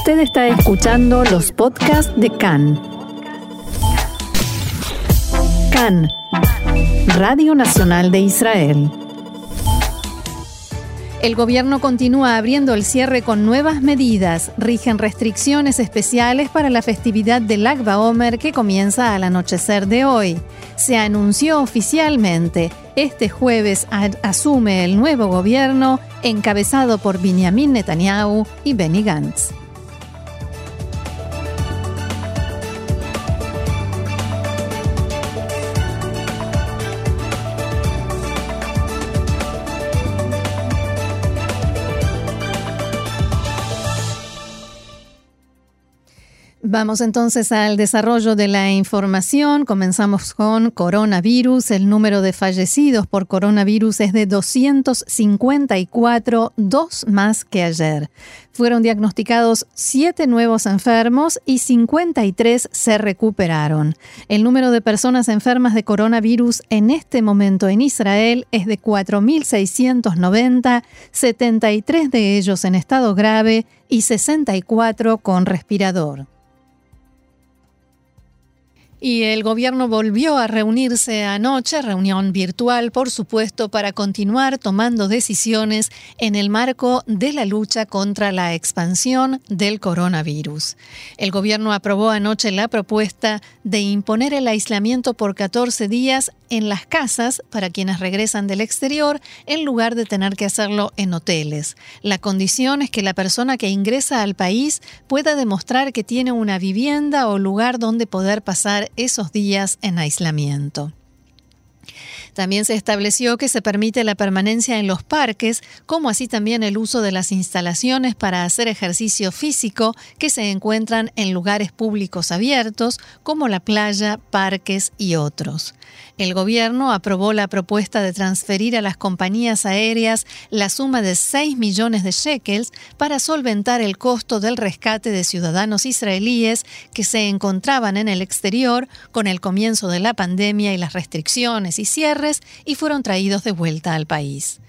Usted está escuchando los podcasts de CAN. CAN, Radio Nacional de Israel. El gobierno continúa abriendo el cierre con nuevas medidas. Rigen restricciones especiales para la festividad del Agba Omer que comienza al anochecer de hoy. Se anunció oficialmente. Este jueves asume el nuevo gobierno encabezado por Benjamin Netanyahu y Benny Gantz. Vamos entonces al desarrollo de la información. Comenzamos con coronavirus. El número de fallecidos por coronavirus es de 254, dos más que ayer. Fueron diagnosticados siete nuevos enfermos y 53 se recuperaron. El número de personas enfermas de coronavirus en este momento en Israel es de 4.690, 73 de ellos en estado grave y 64 con respirador. Y el gobierno volvió a reunirse anoche, reunión virtual, por supuesto, para continuar tomando decisiones en el marco de la lucha contra la expansión del coronavirus. El gobierno aprobó anoche la propuesta de imponer el aislamiento por 14 días en las casas para quienes regresan del exterior en lugar de tener que hacerlo en hoteles. La condición es que la persona que ingresa al país pueda demostrar que tiene una vivienda o lugar donde poder pasar esos días en aislamiento. También se estableció que se permite la permanencia en los parques, como así también el uso de las instalaciones para hacer ejercicio físico que se encuentran en lugares públicos abiertos, como la playa, parques y otros. El gobierno aprobó la propuesta de transferir a las compañías aéreas la suma de 6 millones de shekels para solventar el costo del rescate de ciudadanos israelíes que se encontraban en el exterior con el comienzo de la pandemia y las restricciones y cierres y fueron traídos de vuelta al país.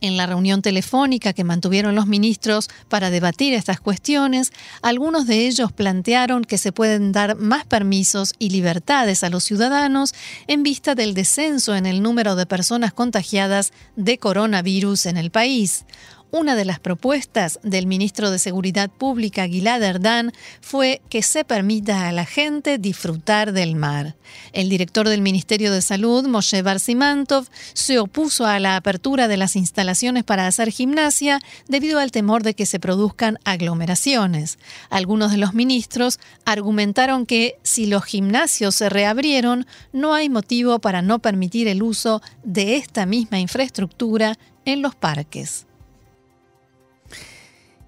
En la reunión telefónica que mantuvieron los ministros para debatir estas cuestiones, algunos de ellos plantearon que se pueden dar más permisos y libertades a los ciudadanos en vista del descenso en el número de personas contagiadas de coronavirus en el país. Una de las propuestas del ministro de Seguridad Pública, Gilad Erdan, fue que se permita a la gente disfrutar del mar. El director del Ministerio de Salud, Moshe Barsimantov, se opuso a la apertura de las instalaciones para hacer gimnasia debido al temor de que se produzcan aglomeraciones. Algunos de los ministros argumentaron que si los gimnasios se reabrieron, no hay motivo para no permitir el uso de esta misma infraestructura en los parques.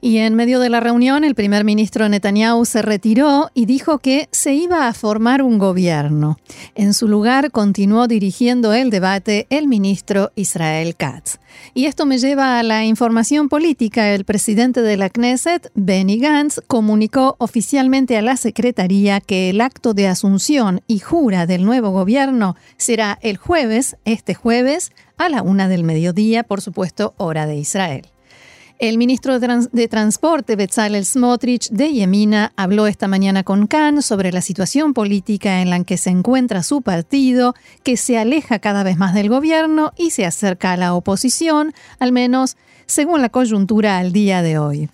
Y en medio de la reunión, el primer ministro Netanyahu se retiró y dijo que se iba a formar un gobierno. En su lugar, continuó dirigiendo el debate el ministro Israel Katz. Y esto me lleva a la información política. El presidente de la Knesset, Benny Gantz, comunicó oficialmente a la Secretaría que el acto de asunción y jura del nuevo gobierno será el jueves, este jueves, a la una del mediodía, por supuesto, hora de Israel. El ministro de, Transporte, Bezalel Smotrich, de Yemina, habló esta mañana con Khan sobre la situación política en la que se encuentra su partido, que se aleja cada vez más del gobierno y se acerca a la oposición, al menos según la coyuntura al día de hoy.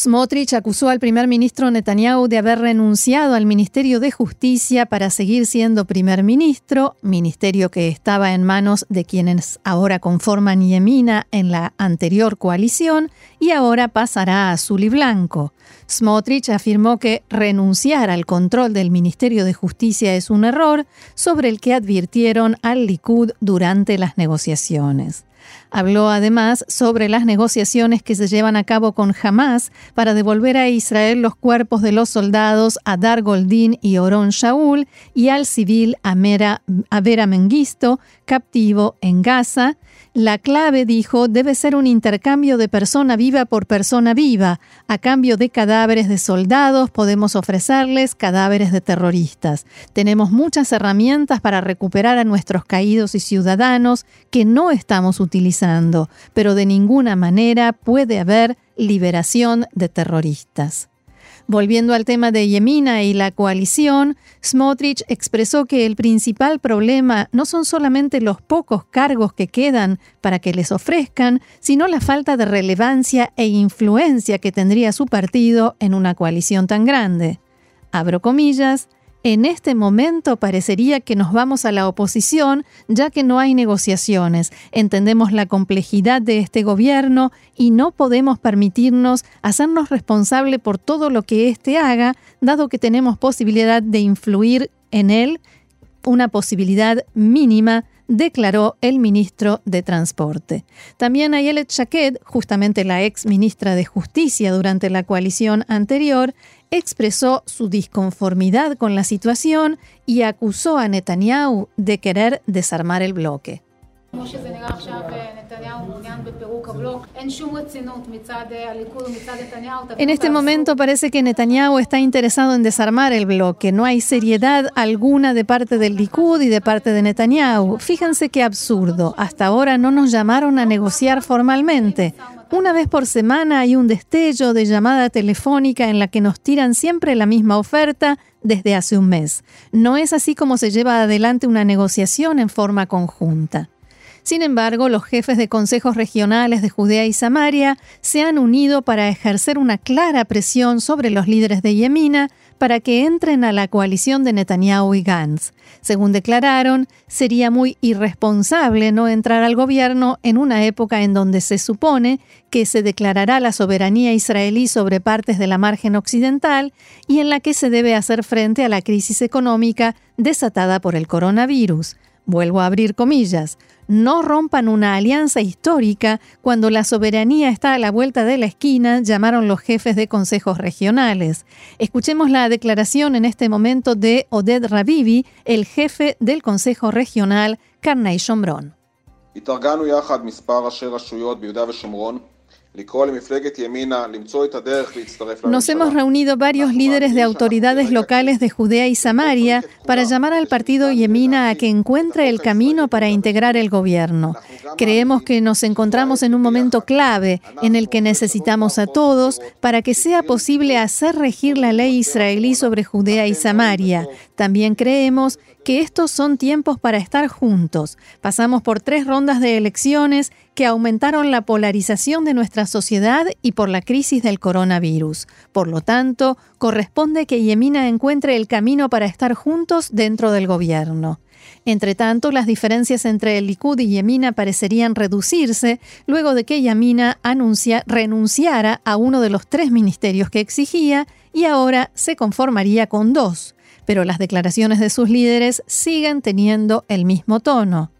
Smotrich acusó al primer ministro Netanyahu de haber renunciado al Ministerio de Justicia para seguir siendo primer ministro, ministerio que estaba en manos de quienes ahora conforman Yemina en la anterior coalición y ahora pasará a azul y blanco. Smotrich afirmó que renunciar al control del Ministerio de Justicia es un error sobre el que advirtieron al Likud durante las negociaciones. Habló además sobre las negociaciones que se llevan a cabo con Hamas para devolver a Israel los cuerpos de los soldados Adar Goldín y Oron Shaul y al civil Amera, Avera Mengisto, captivo en Gaza. La clave, dijo, debe ser un intercambio de persona viva por persona viva. A cambio de cadáveres de soldados podemos ofrecerles cadáveres de terroristas. Tenemos muchas herramientas para recuperar a nuestros caídos y ciudadanos que no estamos utilizando pero de ninguna manera puede haber liberación de terroristas. Volviendo al tema de Yemina y la coalición, Smotrich expresó que el principal problema no son solamente los pocos cargos que quedan para que les ofrezcan, sino la falta de relevancia e influencia que tendría su partido en una coalición tan grande. Abro comillas, en este momento parecería que nos vamos a la oposición ya que no hay negociaciones. Entendemos la complejidad de este gobierno y no podemos permitirnos hacernos responsable por todo lo que éste haga, dado que tenemos posibilidad de influir en él, una posibilidad mínima declaró el ministro de Transporte. También Ayelet Shaked, justamente la ex ministra de Justicia durante la coalición anterior, expresó su disconformidad con la situación y acusó a Netanyahu de querer desarmar el bloque. En este momento parece que Netanyahu está interesado en desarmar el bloque. No hay seriedad alguna de parte del Likud y de parte de Netanyahu. Fíjense qué absurdo. Hasta ahora no nos llamaron a negociar formalmente. Una vez por semana hay un destello de llamada telefónica en la que nos tiran siempre la misma oferta desde hace un mes. No es así como se lleva adelante una negociación en forma conjunta. Sin embargo, los jefes de consejos regionales de Judea y Samaria se han unido para ejercer una clara presión sobre los líderes de Yemina para que entren a la coalición de Netanyahu y Gantz. Según declararon, sería muy irresponsable no entrar al gobierno en una época en donde se supone que se declarará la soberanía israelí sobre partes de la margen occidental y en la que se debe hacer frente a la crisis económica desatada por el coronavirus. Vuelvo a abrir comillas no rompan una alianza histórica cuando la soberanía está a la vuelta de la esquina, llamaron los jefes de consejos regionales. Escuchemos la declaración en este momento de Oded Rabibi, el jefe del Consejo Regional Carnay Shomron. Nos hemos reunido varios líderes de autoridades locales de Judea y Samaria para llamar al partido Yemina a que encuentre el camino para integrar el gobierno. Creemos que nos encontramos en un momento clave en el que necesitamos a todos para que sea posible hacer regir la ley israelí sobre Judea y Samaria. También creemos estos son tiempos para estar juntos. Pasamos por tres rondas de elecciones que aumentaron la polarización de nuestra sociedad y por la crisis del coronavirus. Por lo tanto, corresponde que Yemina encuentre el camino para estar juntos dentro del gobierno. Entre tanto, las diferencias entre el Likud y Yemina parecerían reducirse luego de que Yemina anuncia, renunciara a uno de los tres ministerios que exigía y ahora se conformaría con dos pero las declaraciones de sus líderes siguen teniendo el mismo tono.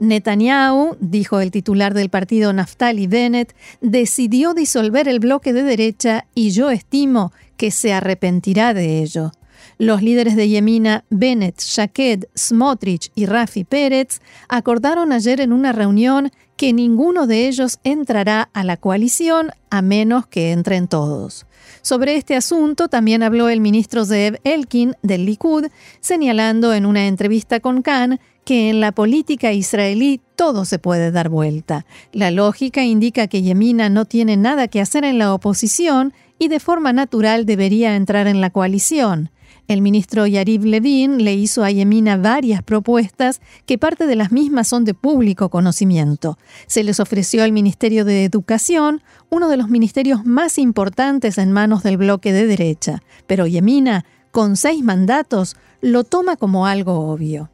Netanyahu, dijo el titular del partido Naftali Bennett, decidió disolver el bloque de derecha y yo estimo que se arrepentirá de ello. Los líderes de Yemina, Bennett, Shaked, Smotrich y Rafi Pérez, acordaron ayer en una reunión que ninguno de ellos entrará a la coalición a menos que entren todos. Sobre este asunto también habló el ministro Zeev Elkin del Likud, señalando en una entrevista con Khan que en la política israelí todo se puede dar vuelta. La lógica indica que Yemina no tiene nada que hacer en la oposición y de forma natural debería entrar en la coalición. El ministro Yariv Levin le hizo a Yemina varias propuestas que parte de las mismas son de público conocimiento. Se les ofreció al Ministerio de Educación, uno de los ministerios más importantes en manos del bloque de derecha, pero Yemina, con seis mandatos, lo toma como algo obvio.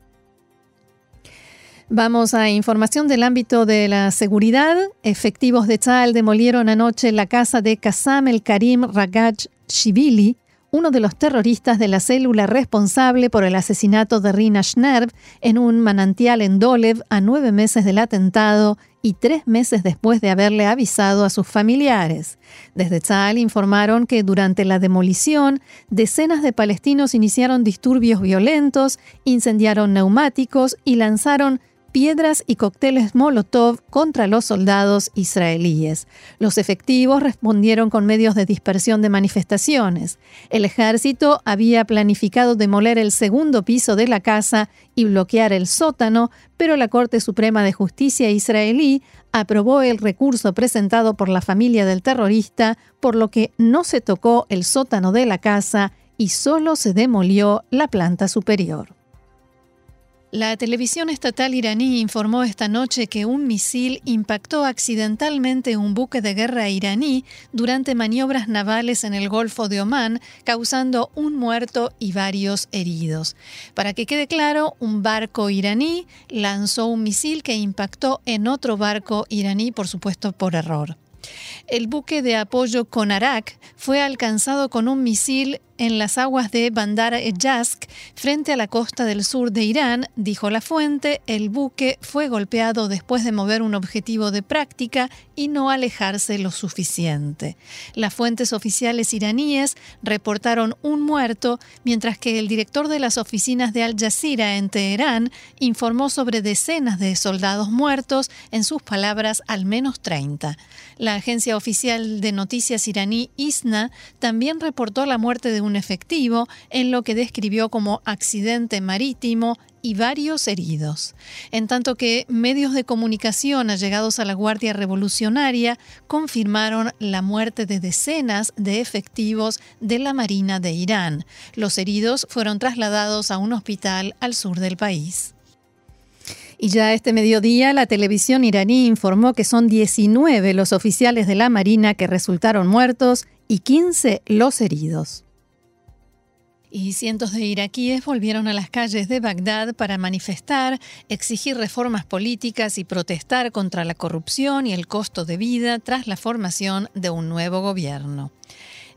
Vamos a información del ámbito de la seguridad. Efectivos de Tzal demolieron anoche la casa de Kassam el Karim Ragaj Shibili, uno de los terroristas de la célula responsable por el asesinato de Rina Schnerb en un manantial en Dolev a nueve meses del atentado y tres meses después de haberle avisado a sus familiares. Desde Tzal informaron que durante la demolición, decenas de palestinos iniciaron disturbios violentos, incendiaron neumáticos y lanzaron piedras y cócteles Molotov contra los soldados israelíes. Los efectivos respondieron con medios de dispersión de manifestaciones. El ejército había planificado demoler el segundo piso de la casa y bloquear el sótano, pero la Corte Suprema de Justicia israelí aprobó el recurso presentado por la familia del terrorista, por lo que no se tocó el sótano de la casa y solo se demolió la planta superior. La televisión estatal iraní informó esta noche que un misil impactó accidentalmente un buque de guerra iraní durante maniobras navales en el Golfo de Omán, causando un muerto y varios heridos. Para que quede claro, un barco iraní lanzó un misil que impactó en otro barco iraní, por supuesto por error. El buque de apoyo Konarak fue alcanzado con un misil en las aguas de Bandar Ejask, frente a la costa del sur de Irán, dijo la fuente, el buque fue golpeado después de mover un objetivo de práctica y no alejarse lo suficiente. Las fuentes oficiales iraníes reportaron un muerto, mientras que el director de las oficinas de Al Jazeera en Teherán informó sobre decenas de soldados muertos, en sus palabras al menos 30. La agencia oficial de noticias iraní ISNA también reportó la muerte de un efectivo en lo que describió como accidente marítimo y varios heridos, en tanto que medios de comunicación allegados a la Guardia Revolucionaria confirmaron la muerte de decenas de efectivos de la Marina de Irán. Los heridos fueron trasladados a un hospital al sur del país. Y ya este mediodía la televisión iraní informó que son 19 los oficiales de la Marina que resultaron muertos y 15 los heridos. Y cientos de iraquíes volvieron a las calles de Bagdad para manifestar, exigir reformas políticas y protestar contra la corrupción y el costo de vida tras la formación de un nuevo gobierno.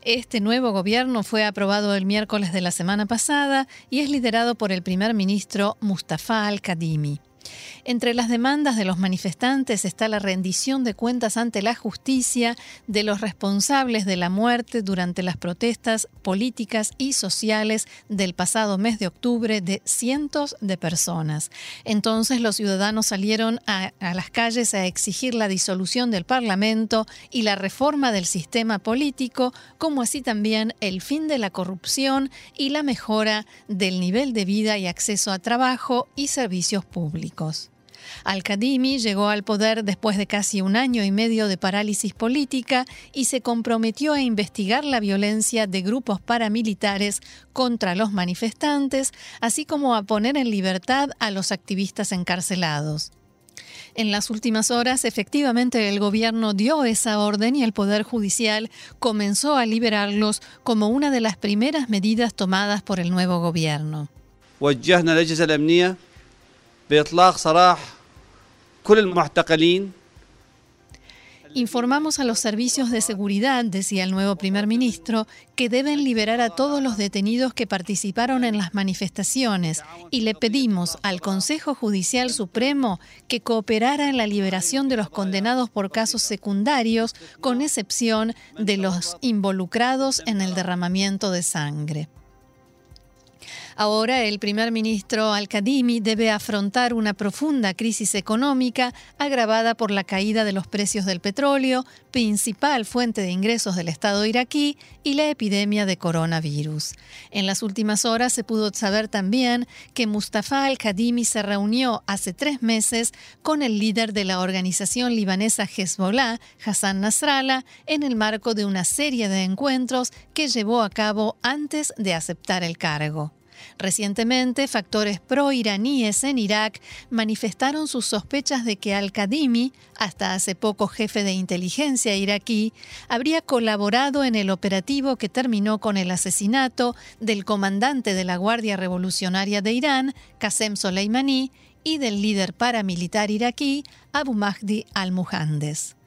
Este nuevo gobierno fue aprobado el miércoles de la semana pasada y es liderado por el primer ministro Mustafa al-Kadimi. Entre las demandas de los manifestantes está la rendición de cuentas ante la justicia de los responsables de la muerte durante las protestas políticas y sociales del pasado mes de octubre de cientos de personas. Entonces los ciudadanos salieron a, las calles a exigir la disolución del Parlamento y la reforma del sistema político, como así también el fin de la corrupción y la mejora del nivel de vida y acceso a trabajo y servicios públicos. Al-Kadimi llegó al poder después de casi un año y medio de parálisis política y se comprometió a investigar la violencia de grupos paramilitares contra los manifestantes, así como a poner en libertad a los activistas encarcelados. En las últimas horas, efectivamente, el gobierno dio esa orden y el Poder Judicial comenzó a liberarlos como una de las primeras medidas tomadas por el nuevo gobierno. Informamos a los servicios de seguridad, decía el nuevo primer ministro, que deben liberar a todos los detenidos que participaron en las manifestaciones y le pedimos al Consejo Judicial Supremo que cooperara en la liberación de los condenados por casos secundarios, con excepción de los involucrados en el derramamiento de sangre. Ahora el primer ministro Al-Kadimi debe afrontar una profunda crisis económica agravada por la caída de los precios del petróleo, principal fuente de ingresos del Estado iraquí, y la epidemia de coronavirus. En las últimas horas se pudo saber también que Mustafa Al-Kadimi se reunió hace tres meses con el líder de la organización libanesa Hezbollah, Hassan Nasrallah, en el marco de una serie de encuentros que llevó a cabo antes de aceptar el cargo. Recientemente, factores pro-iraníes en Irak manifestaron sus sospechas de que al-Kadimi, hasta hace poco jefe de inteligencia iraquí, habría colaborado en el operativo que terminó con el asesinato del comandante de la Guardia Revolucionaria de Irán, Qasem Soleimani, y del líder paramilitar iraquí, Abu Mahdi al-Muhandes.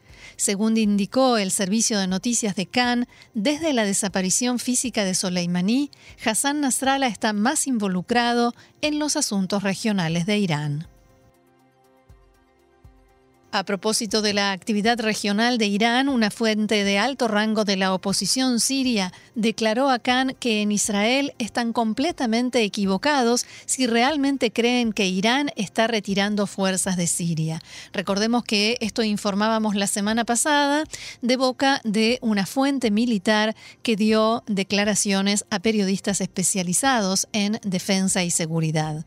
Según indicó el servicio de noticias de Cannes, desde la desaparición física de Soleimani, Hassan Nasrallah está más involucrado en los asuntos regionales de Irán. A propósito de la actividad regional de Irán, una fuente de alto rango de la oposición siria declaró a Khan que en Israel están completamente equivocados si realmente creen que Irán está retirando fuerzas de Siria. Recordemos que esto informábamos la semana pasada de boca de una fuente militar que dio declaraciones a periodistas especializados en defensa y seguridad.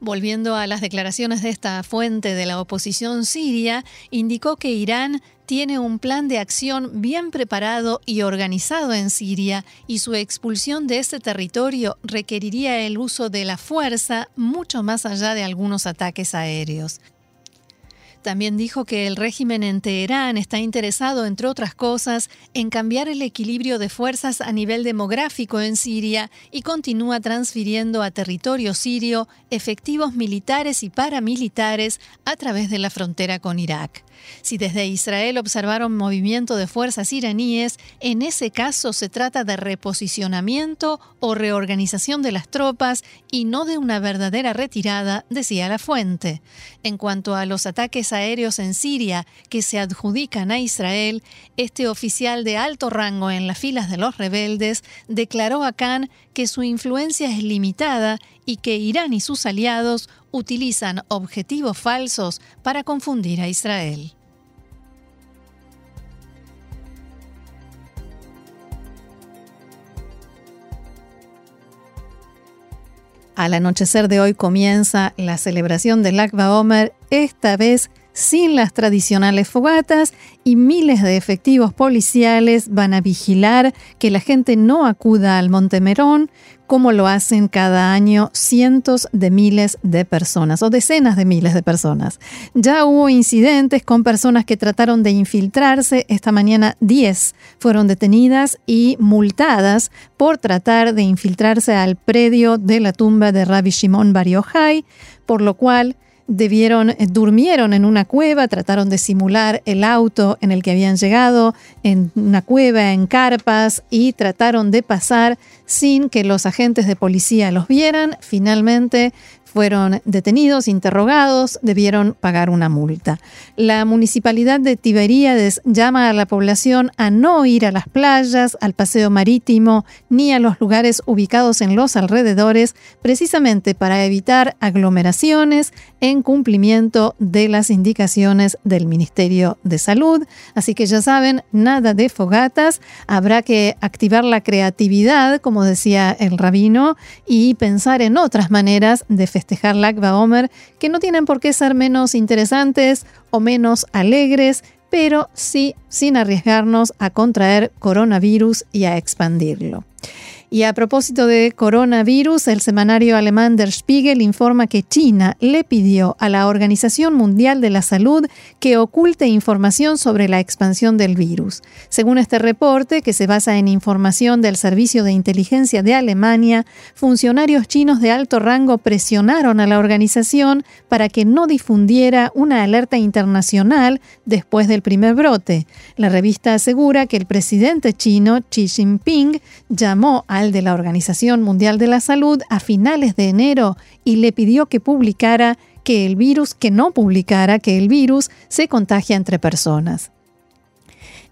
Volviendo a las declaraciones de esta fuente de la oposición siria, indicó que Irán tiene un plan de acción bien preparado y organizado en Siria y su expulsión de ese territorio requeriría el uso de la fuerza mucho más allá de algunos ataques aéreos. También dijo que el régimen en Teherán está interesado, entre otras cosas, en cambiar el equilibrio de fuerzas a nivel demográfico en Siria y continúa transfiriendo a territorio sirio efectivos militares y paramilitares a través de la frontera con Irak. Si desde Israel observaron movimiento de fuerzas iraníes, en ese caso se trata de reposicionamiento o reorganización de las tropas y no de una verdadera retirada, decía la fuente. En cuanto a los ataques aéreos en Siria que se adjudican a Israel, este oficial de alto rango en las filas de los rebeldes declaró a Khan que su influencia es limitada y que Irán y sus aliados utilizan objetivos falsos para confundir a Israel. Al anochecer de hoy comienza la celebración del Akba Omer, esta vez sin las tradicionales fogatas y miles de efectivos policiales van a vigilar que la gente no acuda al Monte Merón, como lo hacen cada año cientos de miles de personas o decenas de miles de personas. Ya hubo incidentes con personas que trataron de infiltrarse. Esta mañana 10 fueron detenidas y multadas por tratar de infiltrarse al predio de la tumba de Rabbi Shimon Bar Yochai, por lo cual debieron, eh, durmieron en una cueva, trataron de simular el auto en el que habían llegado, en una cueva, en carpas, y trataron de pasar sin que los agentes de policía los vieran. Finalmente fueron detenidos, interrogados, debieron pagar una multa. La municipalidad de Tiberíades llama a la población a no ir a las playas, al paseo marítimo, ni a los lugares ubicados en los alrededores, precisamente para evitar aglomeraciones en cumplimiento de las indicaciones del Ministerio de Salud. Así que ya saben, nada de fogatas, habrá que activar la creatividad, como decía el rabino, y pensar en otras maneras de festejar festejar Lagba Omer, que no tienen por qué ser menos interesantes o menos alegres, pero sí sin arriesgarnos a contraer coronavirus y a expandirlo. Y a propósito de coronavirus, el semanario alemán Der Spiegel informa que China le pidió a la Organización Mundial de la Salud que oculte información sobre la expansión del virus. Según este reporte, que se basa en información del Servicio de Inteligencia de Alemania, funcionarios chinos de alto rango presionaron a la organización para que no difundiera una alerta internacional después del primer brote. La revista asegura que el presidente chino Xi Jinping llamó al de la Organización Mundial de la Salud a finales de enero y le pidió que publicara que el virus, que no publicara que el virus se contagia entre personas.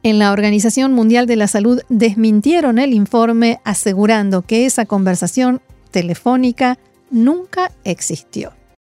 En la Organización Mundial de la Salud desmintieron el informe asegurando que esa conversación telefónica nunca existió.